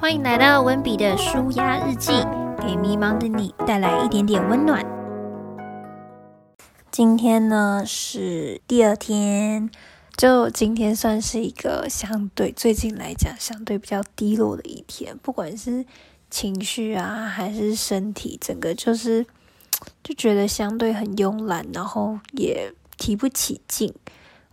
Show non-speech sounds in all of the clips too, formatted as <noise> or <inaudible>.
欢迎来到温比的舒压日记，给迷茫的你带来一点点温暖。今天呢是第二天，就今天算是一个相对最近来讲相对比较低落的一天，不管是情绪啊还是身体，整个就是就觉得相对很慵懒，然后也提不起劲。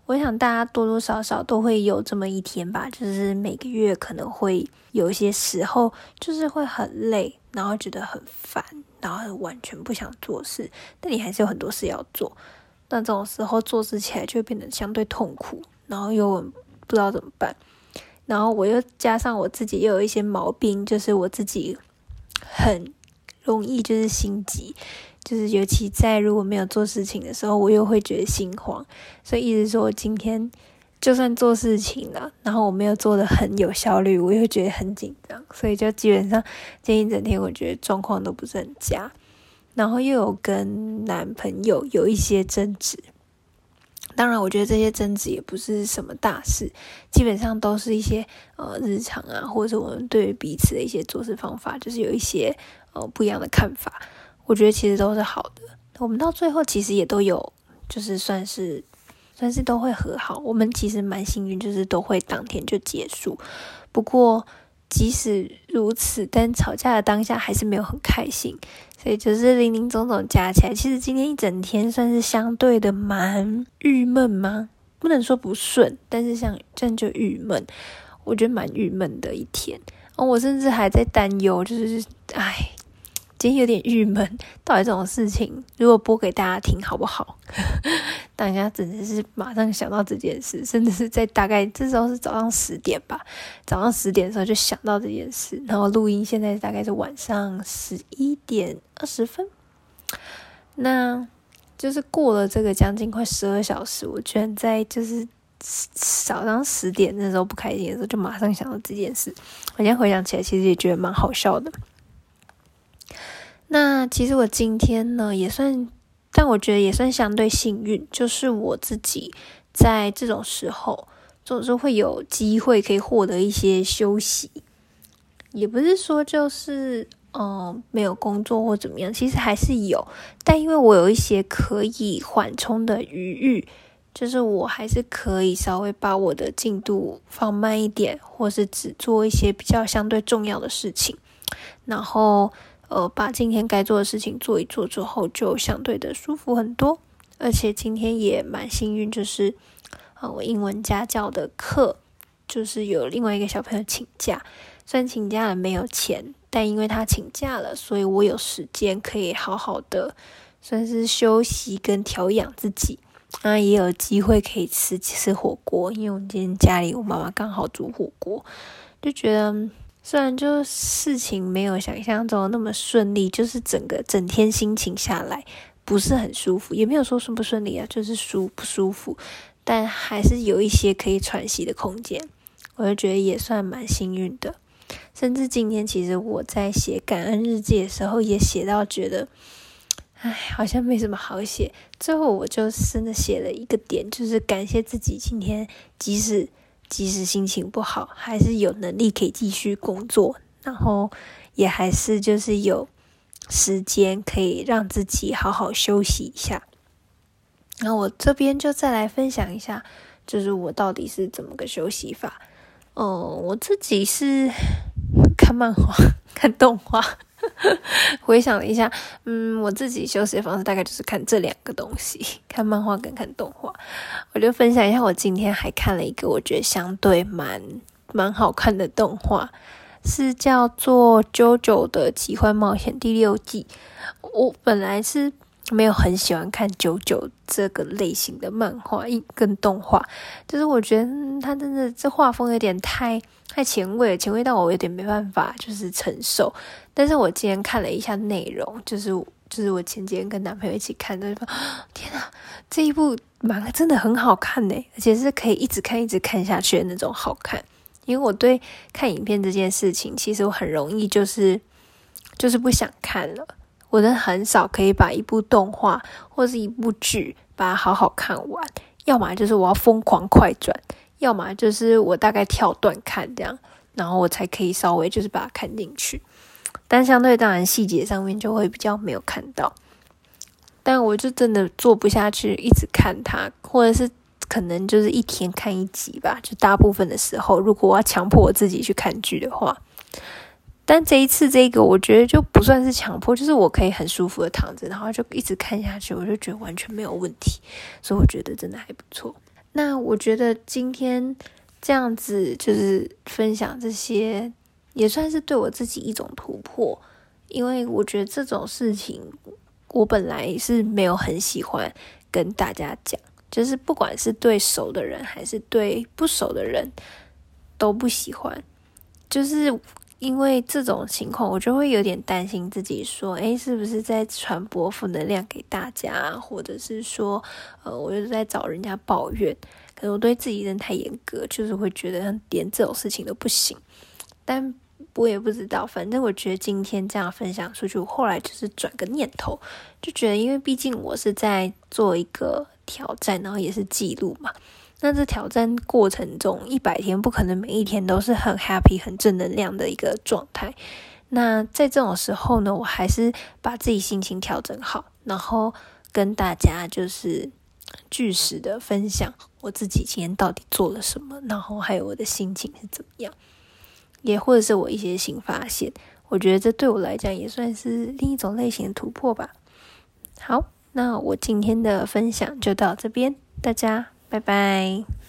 我想大家多多少少都会有这么一天吧，就是每个月可能会有一些时候，就是会很累，然后觉得很烦，然后完全不想做事，但你还是有很多事要做。那这种时候做事起来就会变得相对痛苦，然后又不知道怎么办。然后我又加上我自己又有一些毛病，就是我自己很容易就是心急。就是尤其在如果没有做事情的时候，我又会觉得心慌，所以一直说我今天就算做事情了，然后我没有做的很有效率，我又觉得很紧张，所以就基本上今天一整天我觉得状况都不是很佳，然后又有跟男朋友有一些争执，当然我觉得这些争执也不是什么大事，基本上都是一些呃日常啊，或者我们对彼此的一些做事方法，就是有一些呃不一样的看法。我觉得其实都是好的，我们到最后其实也都有，就是算是算是都会和好。我们其实蛮幸运，就是都会当天就结束。不过即使如此，但吵架的当下还是没有很开心，所以就是零零总总加起来，其实今天一整天算是相对的蛮郁闷吗？不能说不顺，但是像这样就郁闷，我觉得蛮郁闷的一天。哦，我甚至还在担忧，就是唉。今天有点郁闷，到底这种事情如果播给大家听好不好？<laughs> 大家真的是马上想到这件事，甚至是在大概这时候是早上十点吧，早上十点的时候就想到这件事，然后录音现在大概是晚上十一点二十分，那就是过了这个将近快十二小时，我居然在就是早上十点那时候不开心的时候，就马上想到这件事。我现在回想起来，其实也觉得蛮好笑的。那其实我今天呢也算，但我觉得也算相对幸运，就是我自己在这种时候总是会有机会可以获得一些休息，也不是说就是嗯没有工作或怎么样，其实还是有，但因为我有一些可以缓冲的余裕，就是我还是可以稍微把我的进度放慢一点，或是只做一些比较相对重要的事情，然后。呃，把今天该做的事情做一做之后，就相对的舒服很多。而且今天也蛮幸运，就是呃，我英文家教的课，就是有另外一个小朋友请假，虽然请假了没有钱，但因为他请假了，所以我有时间可以好好的算是休息跟调养自己。那也有机会可以吃吃火锅，因为我今天家里我妈妈刚好煮火锅，就觉得。虽然就事情没有想象中那么顺利，就是整个整天心情下来不是很舒服，也没有说顺不顺利啊，就是舒不舒服，但还是有一些可以喘息的空间，我就觉得也算蛮幸运的。甚至今天其实我在写感恩日记的时候，也写到觉得，唉，好像没什么好写。最后我就真的写了一个点，就是感谢自己今天即使。即使心情不好，还是有能力可以继续工作，然后也还是就是有时间可以让自己好好休息一下。那我这边就再来分享一下，就是我到底是怎么个休息法。哦，我自己是 <laughs> 看漫画、<laughs> 看动画。<laughs> 回想了一下，嗯，我自己休息的方式大概就是看这两个东西，看漫画跟看动画。我就分享一下，我今天还看了一个我觉得相对蛮蛮好看的动画，是叫做《JoJo 的奇幻冒险》第六季。我本来是没有很喜欢看九九这个类型的漫画一跟动画，就是我觉得他真的这画风有点太。太前卫了，前卫到我有点没办法，就是承受。但是我今天看了一下内容，就是就是我前几天跟男朋友一起看的，<gasps> 天呐，这一部漫画真的很好看呢，而且是可以一直看一直看下去的那种好看。因为我对看影片这件事情，其实我很容易就是就是不想看了。我真的很少可以把一部动画或是一部剧把它好好看完，要么就是我要疯狂快转。要么就是我大概跳段看这样，然后我才可以稍微就是把它看进去。但相对当然细节上面就会比较没有看到，但我就真的做不下去，一直看它，或者是可能就是一天看一集吧。就大部分的时候，如果我要强迫我自己去看剧的话，但这一次这个我觉得就不算是强迫，就是我可以很舒服的躺着，然后就一直看下去，我就觉得完全没有问题，所以我觉得真的还不错。那我觉得今天这样子就是分享这些。也算是对我自己一种突破，因为我觉得这种事情，我本来是没有很喜欢跟大家讲，就是不管是对熟的人还是对不熟的人，都不喜欢。就是因为这种情况，我就会有点担心自己，说，诶，是不是在传播负能量给大家，或者是说，呃，我就在找人家抱怨，可能我对自己人太严格，就是会觉得连这种事情都不行，但。我也不知道，反正我觉得今天这样分享出去，我后来就是转个念头，就觉得，因为毕竟我是在做一个挑战，然后也是记录嘛。那这挑战过程中，一百天不可能每一天都是很 happy、很正能量的一个状态。那在这种时候呢，我还是把自己心情调整好，然后跟大家就是据实的分享我自己今天到底做了什么，然后还有我的心情是怎么样。也或者是我一些新发现，我觉得这对我来讲也算是另一种类型的突破吧。好，那我今天的分享就到这边，大家拜拜。